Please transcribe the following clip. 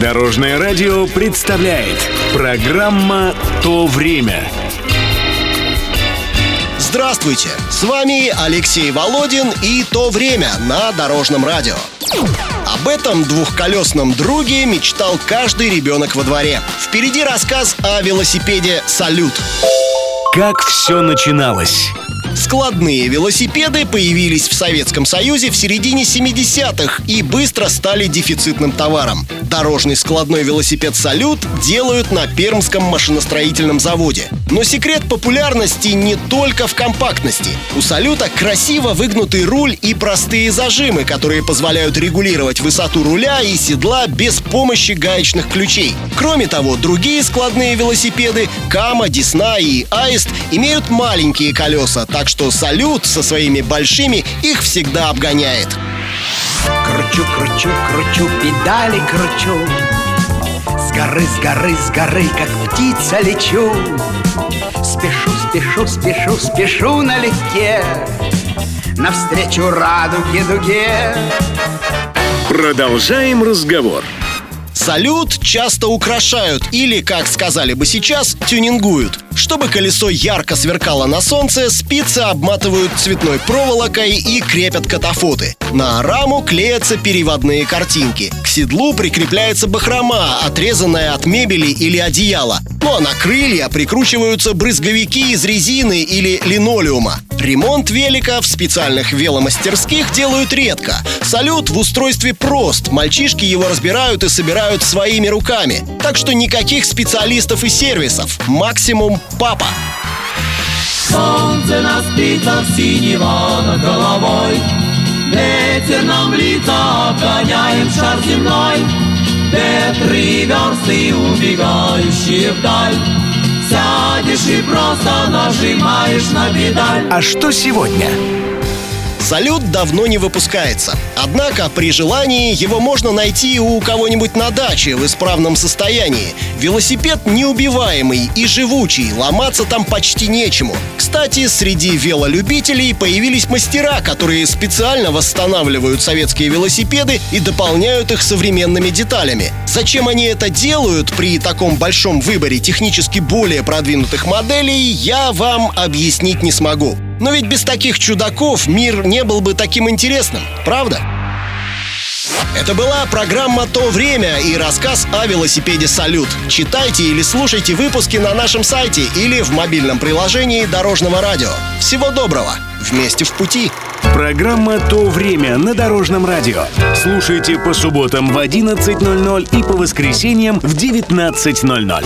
Дорожное радио представляет программа «То время». Здравствуйте! С вами Алексей Володин и «То время» на Дорожном радио. Об этом двухколесном друге мечтал каждый ребенок во дворе. Впереди рассказ о велосипеде «Салют». Как все начиналось? Складные велосипеды появились в Советском Союзе в середине 70-х и быстро стали дефицитным товаром. Дорожный складной велосипед «Салют» делают на Пермском машиностроительном заводе. Но секрет популярности не только в компактности. У «Салюта» красиво выгнутый руль и простые зажимы, которые позволяют регулировать высоту руля и седла без помощи гаечных ключей. Кроме того, другие складные велосипеды «Кама», «Десна» и «Аист» имеют маленькие колеса, так что «Салют» со своими большими их всегда обгоняет. Кручу, кручу, кручу, педали кручу. С горы, с горы, с горы, как птица лечу. Спешу, спешу, спешу, спешу налегке Навстречу радуге дуге. Продолжаем разговор. Салют часто украшают или, как сказали бы сейчас, тюнингуют. Чтобы колесо ярко сверкало на солнце, спицы обматывают цветной проволокой и крепят катафоты. На раму клеятся переводные картинки. К седлу прикрепляется бахрома, отрезанная от мебели или одеяла. Ну а на крылья прикручиваются брызговики из резины или линолеума. Ремонт велика в специальных веломастерских делают редко. Салют в устройстве прост. Мальчишки его разбирают и собирают своими руками. Так что никаких специалистов и сервисов. Максимум папа. Солнце на спицах синего над головой Ветер нам лица обгоняем шар земной Ветры версты, убегающие вдаль Сядешь и просто нажимаешь на педаль А что сегодня? Салют давно не выпускается. Однако при желании его можно найти у кого-нибудь на даче в исправном состоянии. Велосипед неубиваемый и живучий, ломаться там почти нечему. Кстати, среди велолюбителей появились мастера, которые специально восстанавливают советские велосипеды и дополняют их современными деталями. Зачем они это делают при таком большом выборе технически более продвинутых моделей, я вам объяснить не смогу. Но ведь без таких чудаков мир не был бы таким интересным, правда? Это была программа «То время» и рассказ о велосипеде «Салют». Читайте или слушайте выпуски на нашем сайте или в мобильном приложении Дорожного радио. Всего доброго! Вместе в пути! Программа «То время» на Дорожном радио. Слушайте по субботам в 11.00 и по воскресеньям в 19.00.